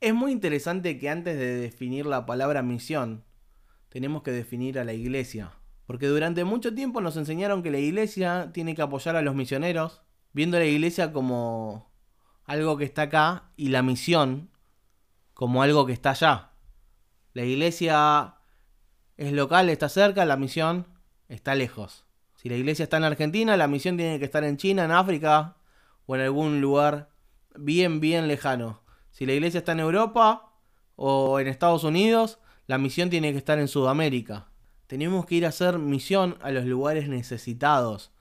Es muy interesante que antes de definir la palabra misión, tenemos que definir a la iglesia. Porque durante mucho tiempo nos enseñaron que la iglesia tiene que apoyar a los misioneros, viendo a la iglesia como algo que está acá y la misión como algo que está allá. La iglesia es local, está cerca, la misión está lejos. Si la iglesia está en Argentina, la misión tiene que estar en China, en África o en algún lugar bien, bien lejano. Si la iglesia está en Europa o en Estados Unidos, la misión tiene que estar en Sudamérica. Tenemos que ir a hacer misión a los lugares necesitados.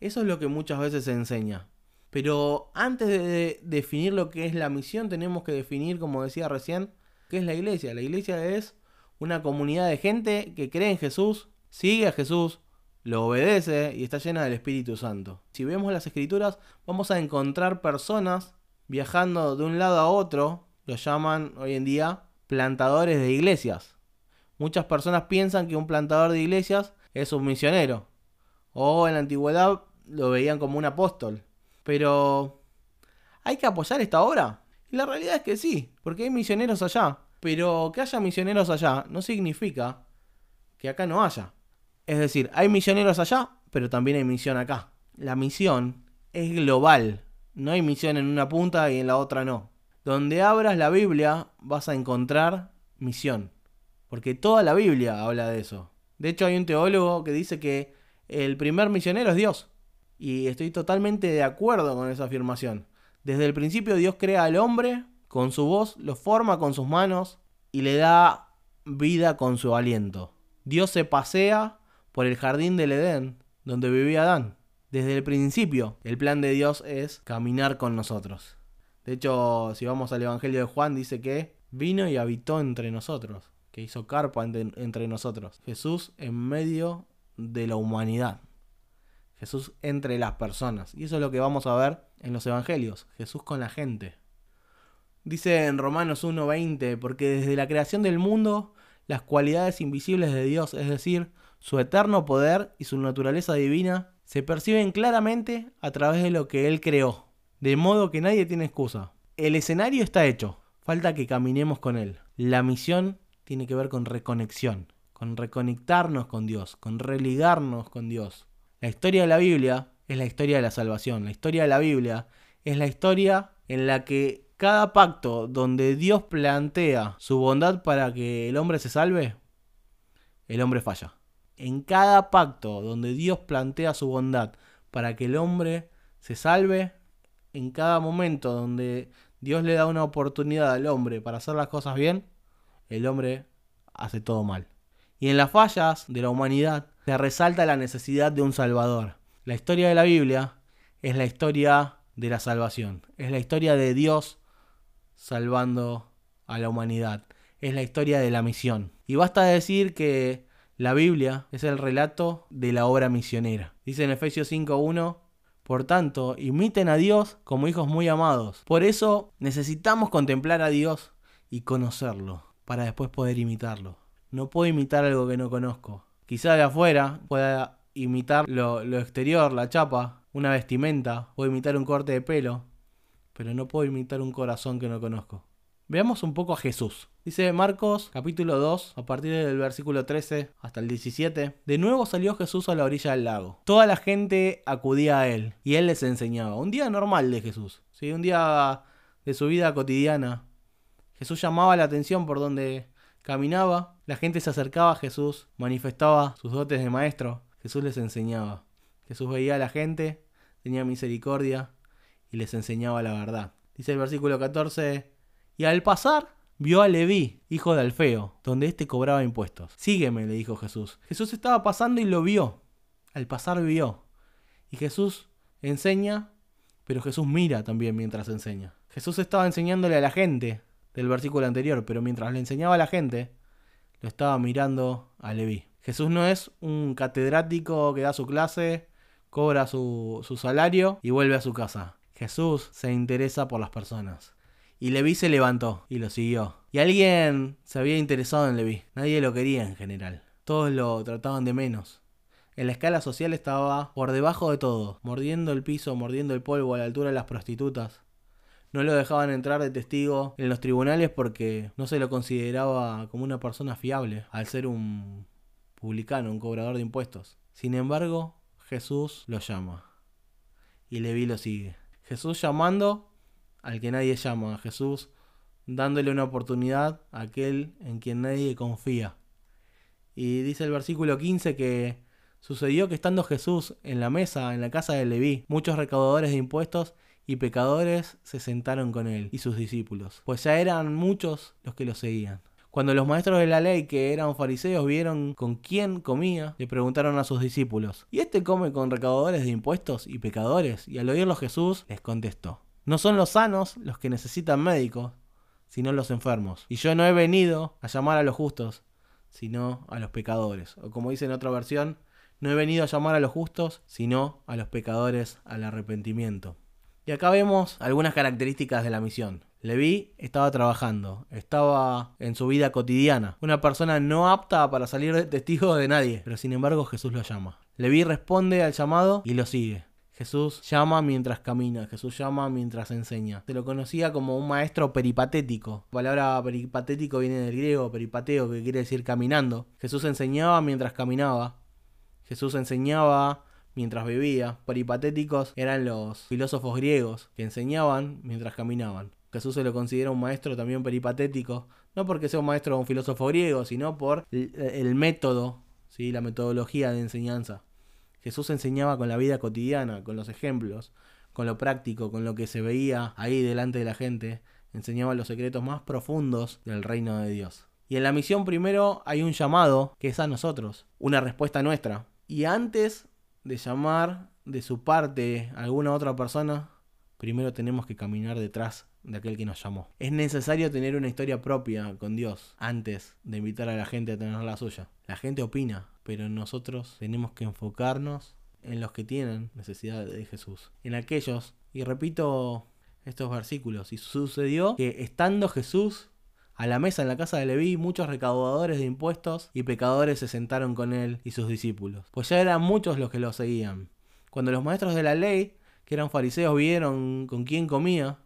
Eso es lo que muchas veces se enseña. Pero antes de definir lo que es la misión, tenemos que definir, como decía recién, qué es la iglesia. La iglesia es una comunidad de gente que cree en Jesús, sigue a Jesús, lo obedece y está llena del Espíritu Santo. Si vemos las escrituras, vamos a encontrar personas viajando de un lado a otro, lo llaman hoy en día plantadores de iglesias. Muchas personas piensan que un plantador de iglesias es un misionero, o en la antigüedad lo veían como un apóstol. Pero, ¿hay que apoyar esta obra? Y la realidad es que sí, porque hay misioneros allá. Pero que haya misioneros allá no significa que acá no haya. Es decir, hay misioneros allá, pero también hay misión acá. La misión es global. No hay misión en una punta y en la otra no. Donde abras la Biblia vas a encontrar misión. Porque toda la Biblia habla de eso. De hecho hay un teólogo que dice que el primer misionero es Dios. Y estoy totalmente de acuerdo con esa afirmación. Desde el principio Dios crea al hombre con su voz, lo forma con sus manos y le da vida con su aliento. Dios se pasea por el jardín del Edén, donde vivía Adán. Desde el principio, el plan de Dios es caminar con nosotros. De hecho, si vamos al Evangelio de Juan, dice que vino y habitó entre nosotros, que hizo carpa entre nosotros. Jesús en medio de la humanidad. Jesús entre las personas. Y eso es lo que vamos a ver en los evangelios. Jesús con la gente. Dice en Romanos 1.20, porque desde la creación del mundo, las cualidades invisibles de Dios, es decir, su eterno poder y su naturaleza divina, se perciben claramente a través de lo que Él creó. De modo que nadie tiene excusa. El escenario está hecho. Falta que caminemos con Él. La misión tiene que ver con reconexión, con reconectarnos con Dios, con religarnos con Dios. La historia de la Biblia es la historia de la salvación. La historia de la Biblia es la historia en la que cada pacto donde Dios plantea su bondad para que el hombre se salve, el hombre falla. En cada pacto donde Dios plantea su bondad para que el hombre se salve, en cada momento donde Dios le da una oportunidad al hombre para hacer las cosas bien, el hombre hace todo mal. Y en las fallas de la humanidad se resalta la necesidad de un Salvador. La historia de la Biblia es la historia de la salvación, es la historia de Dios salvando a la humanidad, es la historia de la misión. Y basta decir que la Biblia es el relato de la obra misionera. Dice en Efesios 5.1, por tanto, imiten a Dios como hijos muy amados. Por eso necesitamos contemplar a Dios y conocerlo, para después poder imitarlo. No puedo imitar algo que no conozco. Quizá de afuera pueda imitar lo, exterior, la chapa, una vestimenta, o imitar un corte de pelo, pero no puedo imitar un corazón que no conozco. Veamos un poco a Jesús. Dice Marcos capítulo 2, a partir del versículo 13 hasta el 17. De nuevo salió Jesús a la orilla del lago. Toda la gente acudía a él y él les enseñaba. Un día normal de Jesús, ¿sí? un día de su vida cotidiana. Jesús llamaba la atención por donde Caminaba, la gente se acercaba a Jesús, manifestaba sus dotes de maestro, Jesús les enseñaba. Jesús veía a la gente, tenía misericordia y les enseñaba la verdad. Dice el versículo 14, y al pasar vio a Leví, hijo de Alfeo, donde éste cobraba impuestos. Sígueme, le dijo Jesús. Jesús estaba pasando y lo vio. Al pasar vio. Y Jesús enseña, pero Jesús mira también mientras enseña. Jesús estaba enseñándole a la gente del versículo anterior, pero mientras le enseñaba a la gente, lo estaba mirando a Leví. Jesús no es un catedrático que da su clase, cobra su, su salario y vuelve a su casa. Jesús se interesa por las personas. Y Leví se levantó y lo siguió. Y alguien se había interesado en Leví. Nadie lo quería en general. Todos lo trataban de menos. en la escala social estaba por debajo de todo, mordiendo el piso, mordiendo el polvo a la altura de las prostitutas. No lo dejaban entrar de testigo en los tribunales porque no se lo consideraba como una persona fiable, al ser un publicano, un cobrador de impuestos. Sin embargo, Jesús lo llama. Y Leví lo sigue. Jesús llamando al que nadie llama. Jesús dándole una oportunidad a aquel en quien nadie confía. Y dice el versículo 15 que Sucedió que estando Jesús en la mesa en la casa de Leví, muchos recaudadores de impuestos y pecadores se sentaron con él y sus discípulos, pues ya eran muchos los que lo seguían. Cuando los maestros de la ley, que eran fariseos, vieron con quién comía, le preguntaron a sus discípulos, ¿y este come con recaudadores de impuestos y pecadores? Y al oírlo Jesús les contestó, no son los sanos los que necesitan médicos, sino los enfermos. Y yo no he venido a llamar a los justos, sino a los pecadores. O como dice en otra versión, no he venido a llamar a los justos, sino a los pecadores al arrepentimiento. Y acá vemos algunas características de la misión. Leví estaba trabajando, estaba en su vida cotidiana, una persona no apta para salir de testigo de nadie, pero sin embargo Jesús lo llama. Leví responde al llamado y lo sigue. Jesús llama mientras camina, Jesús llama mientras enseña. Se lo conocía como un maestro peripatético. La palabra peripatético viene del griego peripateo, que quiere decir caminando. Jesús enseñaba mientras caminaba, Jesús enseñaba mientras bebía. Peripatéticos eran los filósofos griegos que enseñaban mientras caminaban. Jesús se lo considera un maestro también peripatético, no porque sea un maestro o un filósofo griego, sino por el, método, ¿sí? la metodología de enseñanza. Jesús enseñaba con la vida cotidiana, con los ejemplos, con lo práctico, con lo que se veía ahí delante de la gente. Enseñaba los secretos más profundos del reino de Dios. Y en la misión primero hay un llamado que es a nosotros, una respuesta nuestra. Y antes de llamar de su parte a alguna otra persona, primero tenemos que caminar detrás de aquel que nos llamó. Es necesario tener una historia propia con Dios antes de invitar a la gente a tener la suya. La gente opina, pero nosotros tenemos que enfocarnos en los que tienen necesidad de Jesús. En aquellos, y repito estos versículos, y sucedió que estando Jesús a la mesa en la casa de Leví muchos recaudadores de impuestos y pecadores se sentaron con él y sus discípulos, pues ya eran muchos los que lo seguían. Cuando los maestros de la ley, que eran fariseos, vieron con quién comía,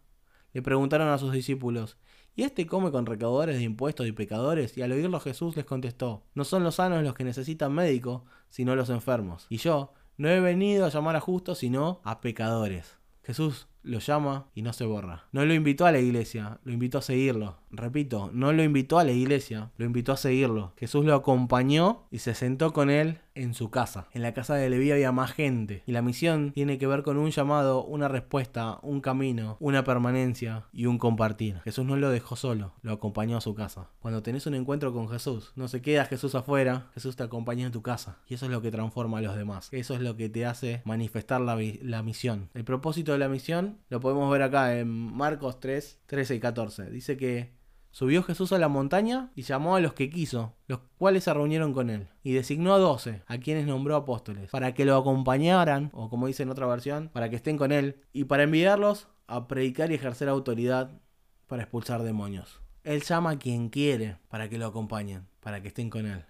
le preguntaron a sus discípulos, ¿y este come con recaudadores de impuestos y pecadores? Y al oírlo Jesús les contestó, no son los sanos los que necesitan médico, sino los enfermos. Y yo no he venido a llamar a justos, sino a pecadores. Jesús lo llama y no se borra. No lo invitó a la iglesia, lo invitó a seguirlo. Repito, no lo invitó a la iglesia, lo invitó a seguirlo. Jesús lo acompañó y se sentó con él en su casa. En la casa de Leví había más gente. Y la misión tiene que ver con un llamado, una respuesta, un camino, una permanencia y un compartir. Jesús no lo dejó solo, lo acompañó a su casa. Cuando tenés un encuentro con Jesús, no se queda Jesús afuera, Jesús te acompaña en tu casa. Y eso es lo que transforma a los demás. Eso es lo que te hace manifestar la, la misión. El propósito de la misión lo podemos ver acá en Marcos 3, 13 y 14. Dice que Subió Jesús a la montaña y llamó a los que quiso, los cuales se reunieron con él, y designó a doce, a quienes nombró apóstoles, para que lo acompañaran, o como dice en otra versión, para que estén con él, y para enviarlos a predicar y ejercer autoridad para expulsar demonios. Él llama a quien quiere para que lo acompañen, para que estén con él,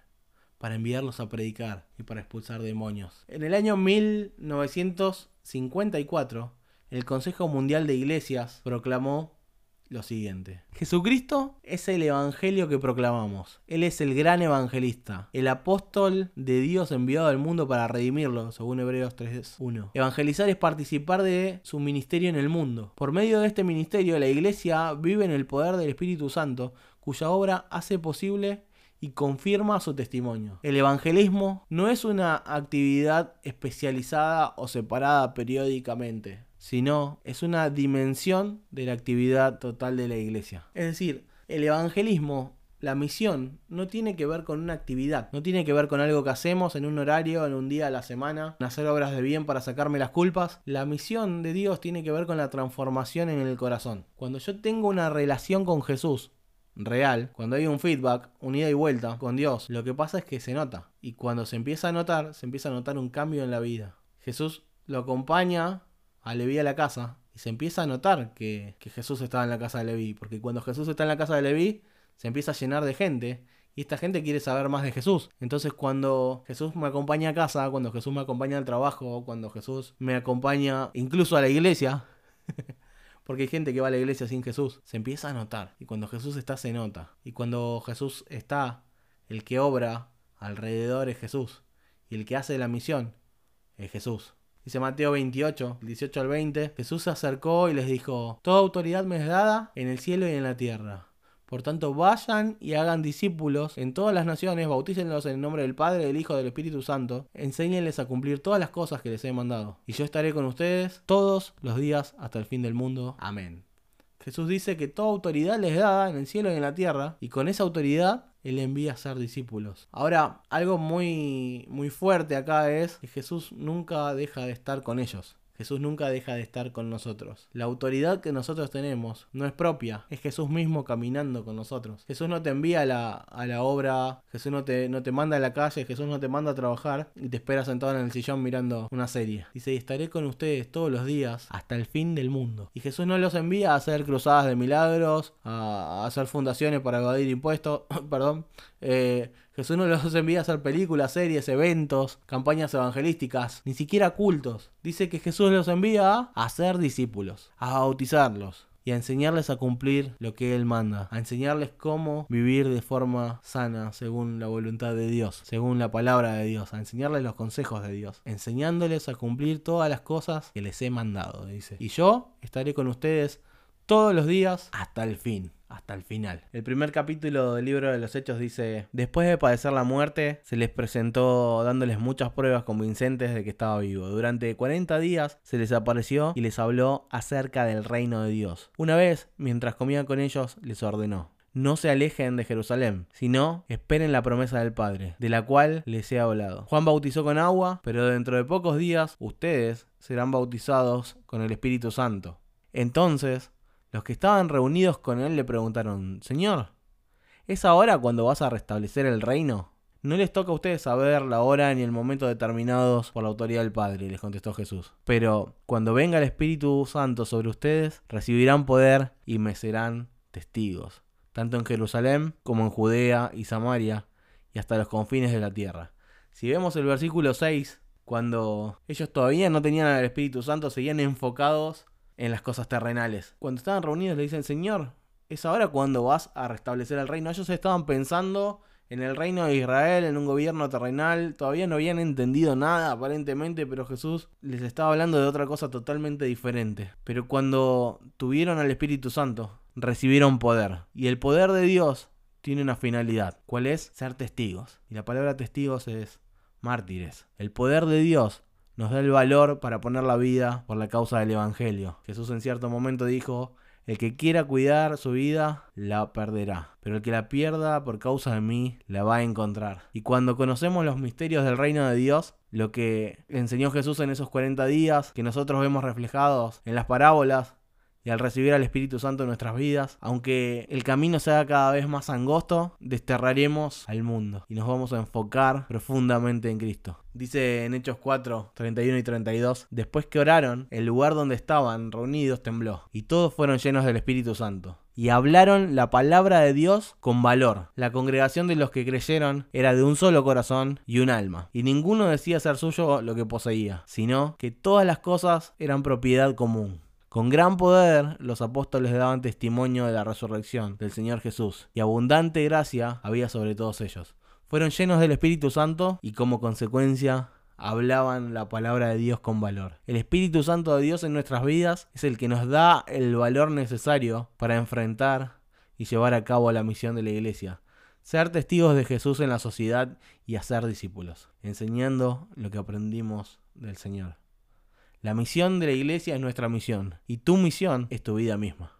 para enviarlos a predicar y para expulsar demonios. En el año 1954, el Consejo Mundial de Iglesias proclamó lo siguiente. Jesucristo es el Evangelio que proclamamos. Él es el gran evangelista, el apóstol de Dios enviado al mundo para redimirlo, según Hebreos 3.1. Evangelizar es participar de su ministerio en el mundo. Por medio de este ministerio, la iglesia vive en el poder del Espíritu Santo, cuya obra hace posible y confirma su testimonio. El evangelismo no es una actividad especializada o separada periódicamente sino es una dimensión de la actividad total de la iglesia. Es decir, el evangelismo, la misión, no tiene que ver con una actividad, no tiene que ver con algo que hacemos en un horario, en un día a la semana, hacer obras de bien para sacarme las culpas. La misión de Dios tiene que ver con la transformación en el corazón. Cuando yo tengo una relación con Jesús, real, cuando hay un feedback, un ida y vuelta con Dios, lo que pasa es que se nota. Y cuando se empieza a notar, se empieza a notar un cambio en la vida. Jesús lo acompaña a Leví a la casa y se empieza a notar que, Jesús estaba en la casa de Leví, porque cuando Jesús está en la casa de Leví se empieza a llenar de gente Y esta gente quiere saber más de Jesús. Entonces cuando Jesús me acompaña a casa, cuando Jesús me acompaña al trabajo, cuando Jesús me acompaña incluso a la iglesia, porque hay gente que va a la iglesia sin Jesús, se empieza a notar. Y cuando Jesús está, se nota. Y cuando Jesús está, el que obra alrededor es Jesús. Y el que hace la misión es Jesús. Dice Mateo 28, 18 al 20, Jesús se acercó y les dijo, Toda autoridad me es dada en el cielo y en la tierra. Por tanto, vayan y hagan discípulos en todas las naciones, bautícenlos en el nombre del Padre, del Hijo, del Espíritu Santo, enséñenles a cumplir todas las cosas que les he mandado. Y yo estaré con ustedes todos los días hasta el fin del mundo. Amén. Jesús dice que toda autoridad les da en el cielo y en la tierra, y con esa autoridad Él envía a ser discípulos. Ahora, algo muy, muy fuerte acá es que Jesús nunca deja de estar con ellos. Jesús nunca deja de estar con nosotros. La autoridad que nosotros tenemos no es propia, es Jesús mismo caminando con nosotros. Jesús no te envía a la, a la obra, Jesús no te, no te manda a la calle, Jesús no te manda a trabajar y te espera sentado en el sillón mirando una serie. Dice, y estaré con ustedes todos los días hasta el fin del mundo. Y Jesús no los envía a hacer cruzadas de milagros, a, hacer fundaciones para evadir impuestos, perdón. Eh, Jesús no los envía a hacer películas, series, eventos, campañas evangelísticas, ni siquiera cultos. Dice que Jesús los envía a hacer discípulos, a bautizarlos y a enseñarles a cumplir lo que Él manda, a enseñarles cómo vivir de forma sana según la voluntad de Dios, según la palabra de Dios, a enseñarles los consejos de Dios, enseñándoles a cumplir todas las cosas que les he mandado, dice. Y yo estaré con ustedes todos los días hasta el fin hasta el final. El primer capítulo del libro de los Hechos dice, después de padecer la muerte, se les presentó dándoles muchas pruebas convincentes de que estaba vivo. Durante 40 días se les apareció y les habló acerca del reino de Dios. Una vez, mientras comían con ellos, les ordenó. No se alejen de Jerusalén, sino esperen la promesa del Padre, de la cual les he hablado. Juan bautizó con agua, pero dentro de pocos días ustedes serán bautizados con el Espíritu Santo. Entonces los que estaban reunidos con él le preguntaron, Señor, ¿es ahora cuando vas a restablecer el reino? No les toca a ustedes saber la hora ni el momento determinados por la autoridad del Padre, les contestó Jesús. Pero cuando venga el Espíritu Santo sobre ustedes, recibirán poder y me serán testigos, tanto en Jerusalén como en Judea y Samaria y hasta los confines de la tierra. Si vemos el versículo 6, cuando ellos todavía no tenían al Espíritu Santo, seguían enfocados en las cosas terrenales. Cuando estaban reunidos le dicen, Señor, ¿es ahora cuando vas a restablecer el reino? Ellos estaban pensando en el reino de Israel, en un gobierno terrenal. Todavía no habían entendido nada aparentemente, pero Jesús les estaba hablando de otra cosa totalmente diferente. Pero cuando tuvieron al Espíritu Santo, recibieron poder. Y el poder de Dios tiene una finalidad. ¿Cuál es? Ser testigos. Y la palabra testigos es mártires. El poder de Dios nos da el valor para poner la vida por la causa del Evangelio. Jesús en cierto momento dijo, el que quiera cuidar su vida, la perderá. Pero el que la pierda por causa de mí, la va a encontrar. Y cuando conocemos los misterios del reino de Dios, lo que enseñó Jesús en esos 40 días, que nosotros vemos reflejados en las parábolas, y al recibir al Espíritu Santo en nuestras vidas, aunque el camino sea cada vez más angosto, desterraremos al mundo y nos vamos a enfocar profundamente en Cristo. Dice en Hechos 4, 31 y 32, después que oraron, el lugar donde estaban reunidos tembló, y todos fueron llenos del Espíritu Santo. Y hablaron la palabra de Dios con valor. La congregación de los que creyeron era de un solo corazón y un alma. Y ninguno decía ser suyo lo que poseía, sino que todas las cosas eran propiedad común. Con gran poder los apóstoles daban testimonio de la resurrección del Señor Jesús, y abundante gracia había sobre todos ellos. Fueron llenos del Espíritu Santo y como consecuencia hablaban la palabra de Dios con valor. El Espíritu Santo de Dios en nuestras vidas es el que nos da el valor necesario para enfrentar y llevar a cabo la misión de la iglesia. Ser testigos de Jesús en la sociedad y hacer discípulos, enseñando lo que aprendimos del Señor. La misión de la iglesia es nuestra misión y tu misión es tu vida misma.